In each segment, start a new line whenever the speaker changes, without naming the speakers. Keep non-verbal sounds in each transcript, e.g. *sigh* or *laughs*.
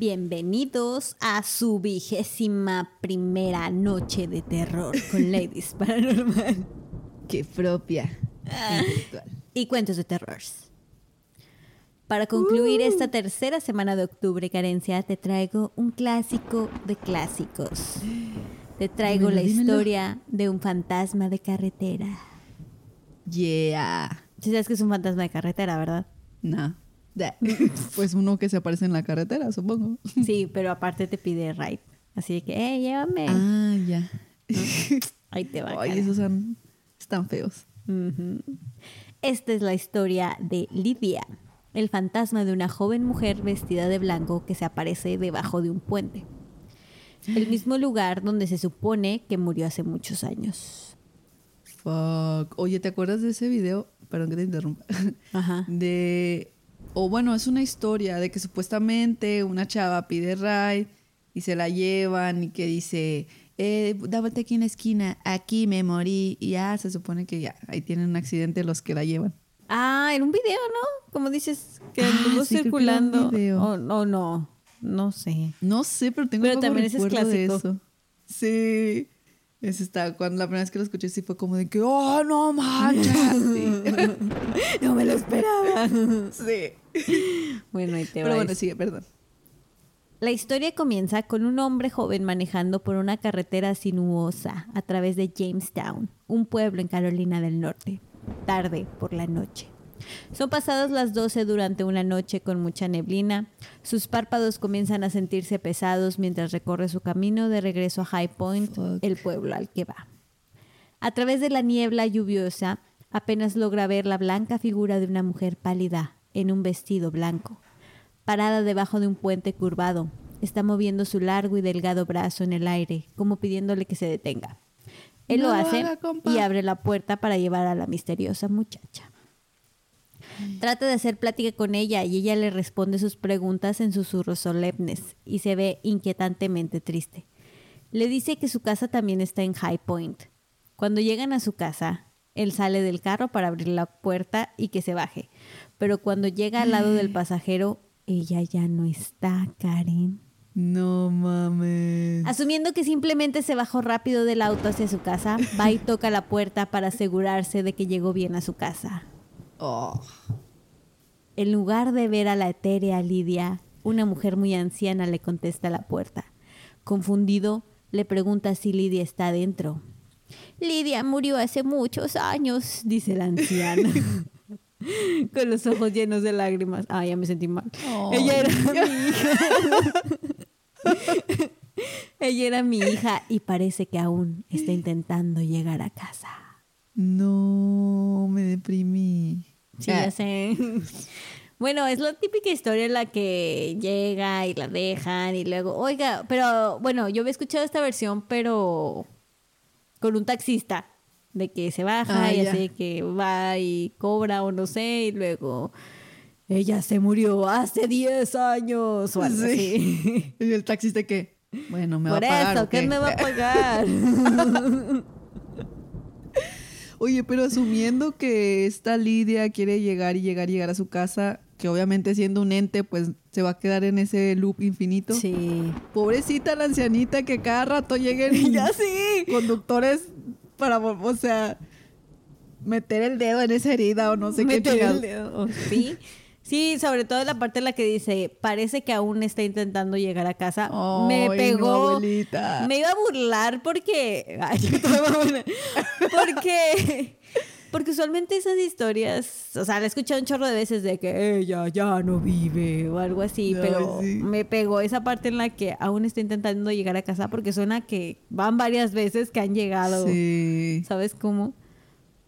Bienvenidos a su vigésima primera noche de terror con *laughs* Ladies Paranormal.
Qué propia.
y cuentos de terror. Para concluir esta tercera semana de octubre, Carencia, te traigo un clásico de clásicos. Te traigo la historia de un fantasma de carretera.
Yeah.
Si sabes que es un fantasma de carretera, ¿verdad?
No. *laughs* pues uno que se aparece en la carretera, supongo.
Sí, pero aparte te pide ride. Así que, eh, llévame.
Ah, ya. *laughs*
Ahí te va.
Ay, esos son, están feos.
Esta es la historia de Lidia, el fantasma de una joven mujer vestida de blanco que se aparece debajo de un puente. El *gasps* mismo lugar donde se supone que murió hace muchos años.
Fuck. Oye, ¿te acuerdas de ese video? Perdón que te interrumpa.
Ajá. *laughs*
De o bueno, es una historia de que supuestamente una chava pide ride y se la llevan y que dice, eh, dábate aquí en la esquina, aquí me morí y ya se supone que ya, ahí tienen un accidente los que la llevan.
Ah, en un video, ¿no? Como dices, que ah, circulando. O oh, no, no sé.
No sé, pero tengo
pero también ese es clásico.
de eso. Sí. Ese está, cuando la primera vez que lo escuché sí fue como de que, oh, no manches. *laughs*
no me lo esperaba.
Sí.
Bueno, ahí te
Pero bueno, sigue, perdón.
La historia comienza con un hombre joven manejando por una carretera sinuosa a través de Jamestown, un pueblo en Carolina del Norte, tarde por la noche. Son pasadas las 12 durante una noche con mucha neblina. Sus párpados comienzan a sentirse pesados mientras recorre su camino de regreso a High Point, el pueblo al que va. A través de la niebla lluviosa, apenas logra ver la blanca figura de una mujer pálida en un vestido blanco. Parada debajo de un puente curvado, está moviendo su largo y delgado brazo en el aire, como pidiéndole que se detenga. Él lo hace y abre la puerta para llevar a la misteriosa muchacha. Trata de hacer plática con ella y ella le responde sus preguntas en susurros solemnes y se ve inquietantemente triste. Le dice que su casa también está en High Point. Cuando llegan a su casa, él sale del carro para abrir la puerta y que se baje. Pero cuando llega al lado del pasajero, ella ya no está, Karen.
No mames.
Asumiendo que simplemente se bajó rápido del auto hacia su casa, va y toca la puerta para asegurarse de que llegó bien a su casa.
Oh.
En lugar de ver a la etérea Lidia, una mujer muy anciana le contesta a la puerta. Confundido, le pregunta si Lidia está adentro. Lidia murió hace muchos años, dice la anciana. *laughs* Con los ojos llenos de lágrimas. Ah, ya me sentí mal. Ella era *laughs* mi hija. Ella era mi hija y parece que aún está intentando llegar a casa.
No, me deprimí.
Sí, ya sé. *laughs* Bueno, es la típica historia en la que llega y la dejan y luego, oiga, pero bueno, yo había escuchado esta versión, pero con un taxista, de que se baja ah, y así que va y cobra o no sé, y luego ella se murió hace 10 años o algo así. *laughs*
¿Y el taxista qué? Bueno, me
va
a pagar.
Por eso, ¿qué me va a *laughs* pagar?
Oye, pero asumiendo que esta Lidia quiere llegar y llegar y llegar a su casa, que obviamente siendo un ente, pues se va a quedar en ese loop infinito.
Sí.
Pobrecita la ancianita que cada rato lleguen *laughs*
ya sí.
conductores para, o sea, meter el dedo en esa herida o no sé
qué.
Meter
el dedo, sí. Sí, sobre todo la parte en la que dice, parece que aún está intentando llegar a casa. me pegó. me iba a burlar porque. *laughs* Ay, porque. Porque usualmente esas historias, o sea, la he escuchado un chorro de veces de que ella ya no vive o algo así, pero me pegó esa parte en la que aún está intentando llegar a casa porque suena que van varias veces que han llegado.
Sí.
¿Sabes cómo?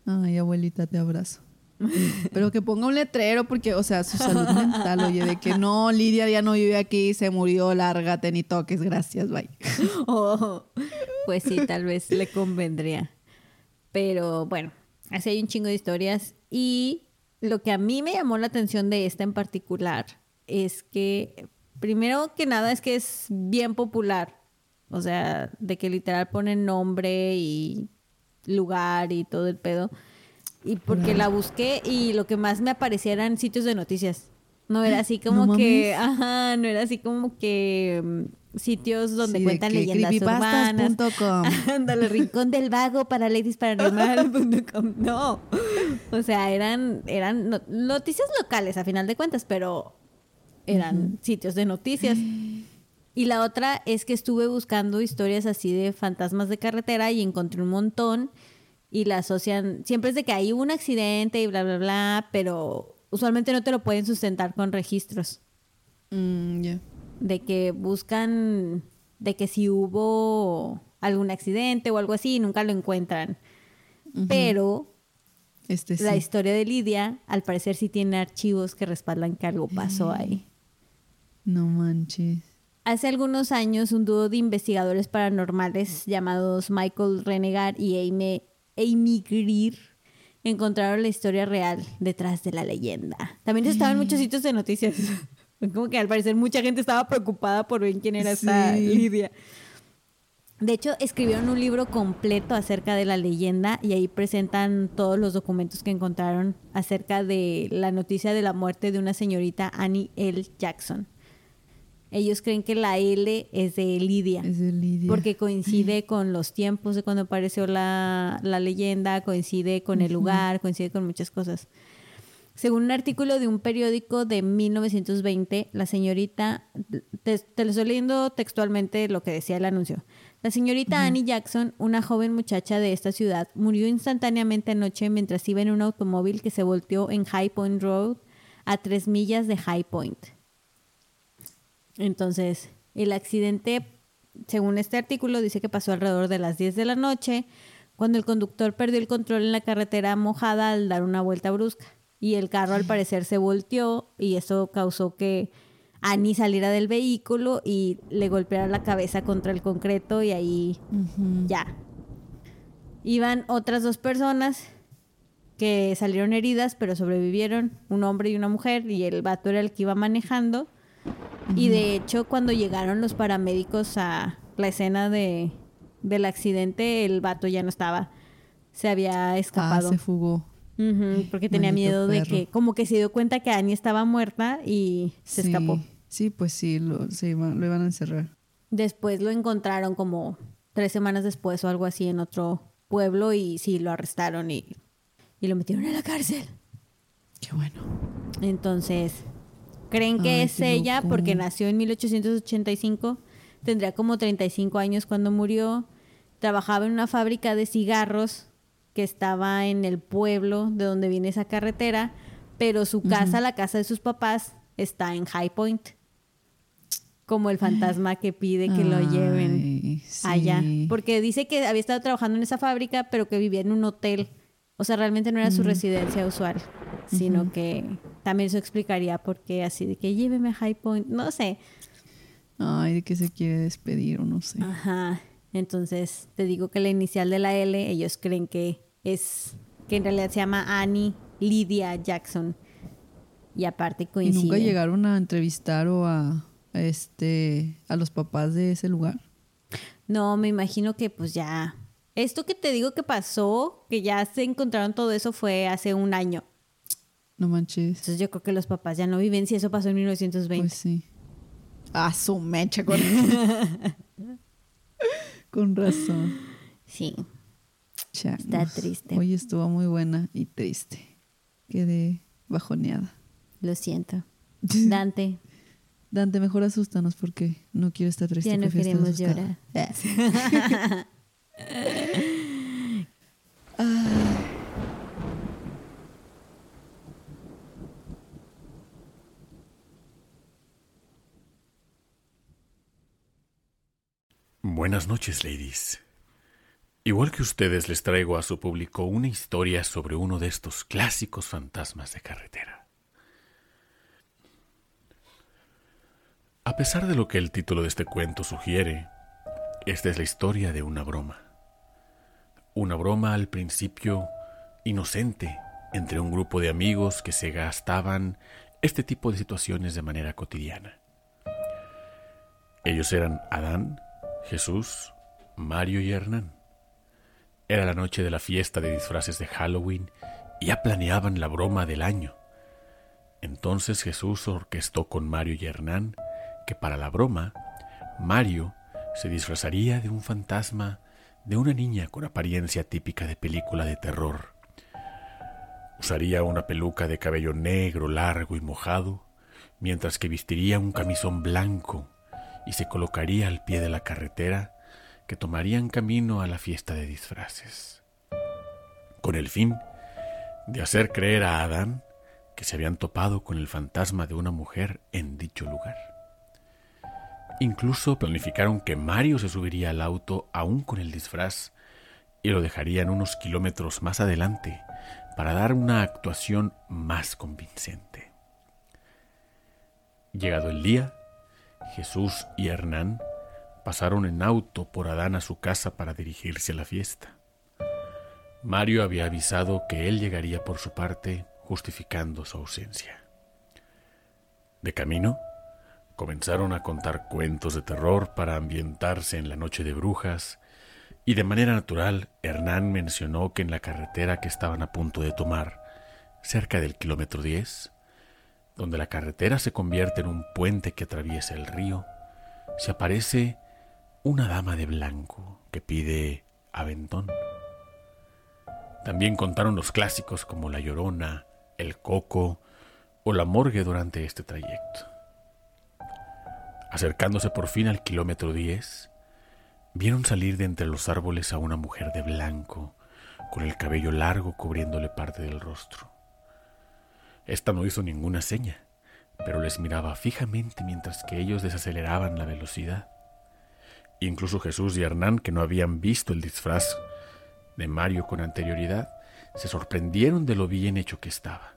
Ay, abuelita, te abrazo. *laughs* Pero que ponga un letrero porque, o sea, su salud mental, oye, de que no, Lidia ya no vive aquí, se murió, lárgate, ni toques, gracias, bye. *laughs*
Oh, pues sí, tal vez le convendría. Pero bueno, así hay un chingo de historias. Y lo que a mí me llamó la atención de esta en particular es que, primero que nada, es que es bien popular. O sea, de que literal ponen nombre y lugar y todo el pedo. Y porque la busqué y lo que más me aparecía eran sitios de noticias. No era así *gasps* como que, ajá, no era así como que mm, sitios donde
Sí,
cuentan leyendas urbanas. *laughs* Ándale, rincón del vago para ladiesparanormal.com. *laughs* No. O sea, eran, eran no- noticias locales a final de cuentas, pero eran sitios de noticias. Y la otra es que estuve buscando historias así de fantasmas de carretera y encontré un montón y la asocian, siempre es de que hay un accidente y bla, bla, bla, pero usualmente no te lo pueden sustentar con registros
Mm,
de que buscan de que si hubo algún accidente o algo así y nunca lo encuentran. Pero
Este sí.
la historia de Lidia, al parecer sí tiene archivos que respaldan que algo pasó ahí.
No manches.
Hace algunos años, un dúo de investigadores paranormales llamados Michael Renegar y Amy, Amy Greer encontraron la historia real detrás de la leyenda. También estaban muchos sitios de noticias. *laughs* Como que al parecer mucha gente estaba preocupada por ver quién era esta
Sí.
Lidia. De hecho, escribieron un libro completo acerca de la leyenda y ahí presentan todos los documentos que encontraron acerca de la noticia de la muerte de una señorita Annie L. Jackson. Ellos creen que la L es de Lidia.
Es de Lidia.
Porque coincide *laughs* con los tiempos de cuando apareció la, la leyenda, coincide con el lugar, coincide con muchas cosas. Según un artículo de un periódico de 1920, la señorita, te, te lo estoy leyendo textualmente lo que decía el anuncio. La señorita Annie Jackson, una joven muchacha de esta ciudad, murió instantáneamente anoche mientras iba en un automóvil que se volteó en High Point Road a tres millas de High Point. Entonces, el accidente, según este artículo, dice que pasó alrededor de las 10 de la noche, cuando el conductor perdió el control en la carretera mojada al dar una vuelta brusca. Y el carro al parecer se volteó y eso causó que Annie saliera del vehículo y le golpeara la cabeza contra el concreto y ahí ya. Iban otras dos personas que salieron heridas, pero sobrevivieron, un hombre y una mujer, y el vato era el que iba manejando. Y de hecho, cuando llegaron los paramédicos a la escena de, del accidente, el vato ya no estaba. Se había
Ah,
escapado.
se fugó.
Porque tenía
Maldito
miedo de
perro.
que, como que se dio cuenta que Annie estaba muerta y se
Sí.
escapó.
Sí, pues sí, lo, se iba- lo iban a encerrar.
Después lo encontraron como tres semanas después o algo así en otro pueblo y sí, lo arrestaron y, y lo metieron en la cárcel.
Qué bueno.
Entonces, creen que
Ay,
es ella
loco.
porque nació en 1885, tendría como 35 años cuando murió, trabajaba en una fábrica de cigarros que estaba en el pueblo de donde viene esa carretera, pero su casa, la casa de sus papás, está en High Point. Como el fantasma que pide que lo lleven
sí.
allá. Porque dice que había estado trabajando en esa fábrica, pero que vivía en un hotel. O sea, realmente no era su residencia usual, sino que también eso explicaría por qué así de que lléveme a High Point. No sé.
Ay, de que se quiere despedir o no sé.
Ajá. Entonces, te digo que la inicial de la L, ellos creen que es, que en realidad se llama Annie Lydia Jackson. Y aparte
¿Y
coincide.
nunca llegaron a entrevistar o a, a este a los papás de ese lugar?
No, me imagino que pues ya. Esto que te digo que pasó, que ya se encontraron todo eso, fue hace un año.
No manches.
Entonces yo creo que los papás ya no viven si eso pasó en 1920.
Pues sí. Ah, su mecha con *laughs* Con razón.
sí.
Changos.
Está triste.
Hoy estuvo muy buena y triste. Quedé bajoneada.
Lo siento. *laughs* Dante,
Dante, mejor asústanos porque no quiero estar triste.
Ya no queremos
asustada. Ah. *laughs*
Buenas noches, ladies. Igual que ustedes, les traigo a su público una historia sobre uno de estos clásicos fantasmas de carretera. A pesar de lo que el título de este cuento sugiere, esta es la historia de una broma. Una broma al principio inocente entre un grupo de amigos que se gastaban este tipo de situaciones de manera cotidiana. Ellos eran Adán, Jesús, Mario y Hernán. Era la noche de la fiesta de disfraces de Halloween y ya planeaban la broma del año. Entonces Jesús orquestó con Mario y Hernán que para la broma, Mario se disfrazaría de un fantasma de una niña con apariencia típica de película de terror. Usaría una peluca de cabello negro, largo y mojado, mientras que vestiría un camisón blanco y se colocaría al pie de la carretera que tomarían camino a la fiesta de disfraces, con el fin de hacer creer a Adán que se habían topado con el fantasma de una mujer en dicho lugar. Incluso planificaron que Mario se subiría al auto aún con el disfraz y lo dejarían unos kilómetros más adelante para dar una actuación más convincente. Llegado el día, Jesús y Hernán pasaron en auto por Adán a su casa para dirigirse a la fiesta. Mario había avisado que él llegaría por su parte, justificando su ausencia. De camino, Comenzaron a contar cuentos de terror para ambientarse en la noche de brujas, y de manera natural Hernán mencionó que en la carretera que estaban a punto de tomar, cerca del kilómetro 10, donde la carretera se convierte en un puente que atraviesa el río, se aparece una dama de blanco que pide aventón. También contaron los clásicos como La Llorona, El Coco o La Morgue durante este trayecto. Acercándose por fin al kilómetro 10, vieron salir de entre los árboles a una mujer de blanco, con el cabello largo cubriéndole parte del rostro. Esta no hizo ninguna seña, pero les miraba fijamente mientras que ellos desaceleraban la velocidad. Incluso Jesús y Hernán, que no habían visto el disfraz de Mario con anterioridad, se sorprendieron de lo bien hecho que estaba.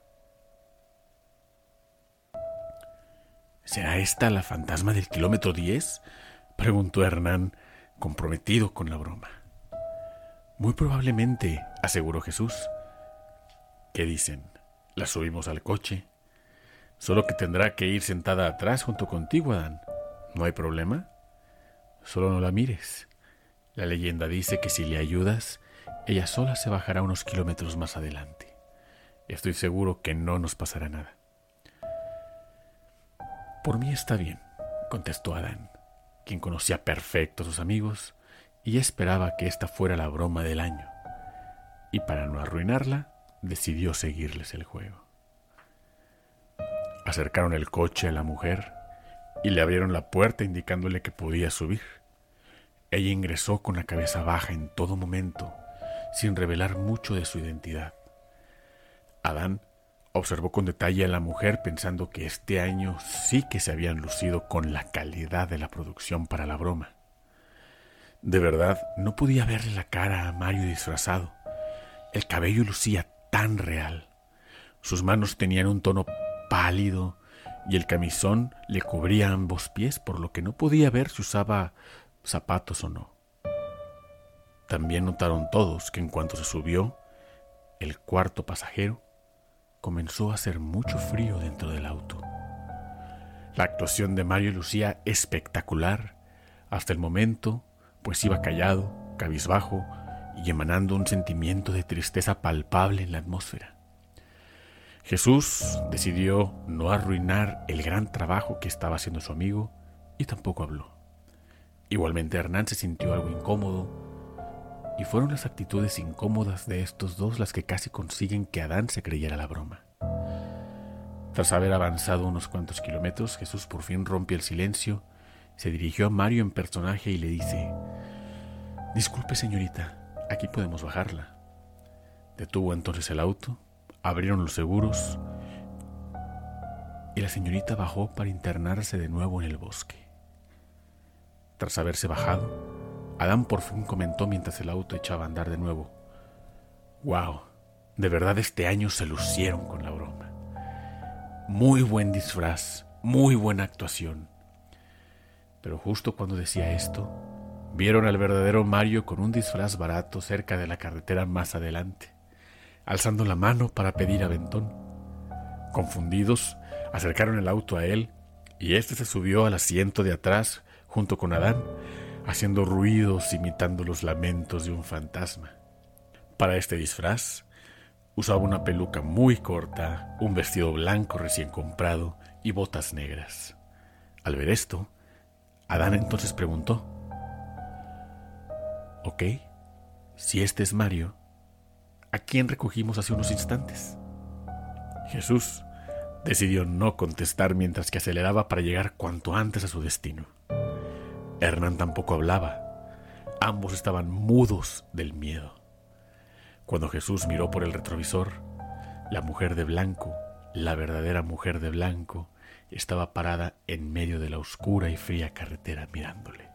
¿Será esta la fantasma del kilómetro 10? preguntó Hernán, comprometido con la broma. Muy probablemente, aseguró Jesús. ¿Qué dicen? La subimos al coche. Solo que tendrá que ir sentada atrás junto contigo, Adán. ¿No hay problema? Solo no la mires. La leyenda dice que si le ayudas, ella sola se bajará unos kilómetros más adelante. Estoy seguro que no nos pasará nada. Por mí está bien, contestó Adán, quien conocía perfecto a sus amigos y esperaba que esta fuera la broma del año. Y para no arruinarla, decidió seguirles el juego. Acercaron el coche a la mujer y le abrieron la puerta indicándole que podía subir. Ella ingresó con la cabeza baja en todo momento, sin revelar mucho de su identidad. Adán Observó con detalle a la mujer pensando que este año sí que se habían lucido con la calidad de la producción para la broma. De verdad, no podía verle la cara a Mario disfrazado. El cabello lucía tan real. Sus manos tenían un tono pálido y el camisón le cubría ambos pies, por lo que no podía ver si usaba zapatos o no. También notaron todos que en cuanto se subió, el cuarto pasajero comenzó a hacer mucho frío dentro del auto. La actuación de Mario lucía espectacular hasta el momento, pues iba callado, cabizbajo y emanando un sentimiento de tristeza palpable en la atmósfera. Jesús decidió no arruinar el gran trabajo que estaba haciendo su amigo y tampoco habló. Igualmente Hernán se sintió algo incómodo y fueron las actitudes incómodas de estos dos las que casi consiguen que Adán se creyera la broma. Tras haber avanzado unos cuantos kilómetros, Jesús por fin rompe el silencio, se dirigió a Mario en personaje y le dice, Disculpe señorita, aquí podemos bajarla. Detuvo entonces el auto, abrieron los seguros y la señorita bajó para internarse de nuevo en el bosque. Tras haberse bajado, Adán por fin comentó mientras el auto echaba a andar de nuevo. ¡Wow! De verdad este año se lucieron con la broma. Muy buen disfraz, muy buena actuación. Pero justo cuando decía esto, vieron al verdadero Mario con un disfraz barato cerca de la carretera más adelante, alzando la mano para pedir aventón. Confundidos, acercaron el auto a él y éste se subió al asiento de atrás junto con Adán, haciendo ruidos imitando los lamentos de un fantasma. Para este disfraz, Usaba una peluca muy corta, un vestido blanco recién comprado y botas negras. Al ver esto, Adán entonces preguntó, Ok, si este es Mario, ¿a quién recogimos hace unos instantes? Jesús decidió no contestar mientras que aceleraba para llegar cuanto antes a su destino. Hernán tampoco hablaba. Ambos estaban mudos del miedo. Cuando Jesús miró por el retrovisor, la mujer de blanco, la verdadera mujer de blanco, estaba parada en medio de la oscura y fría carretera mirándole.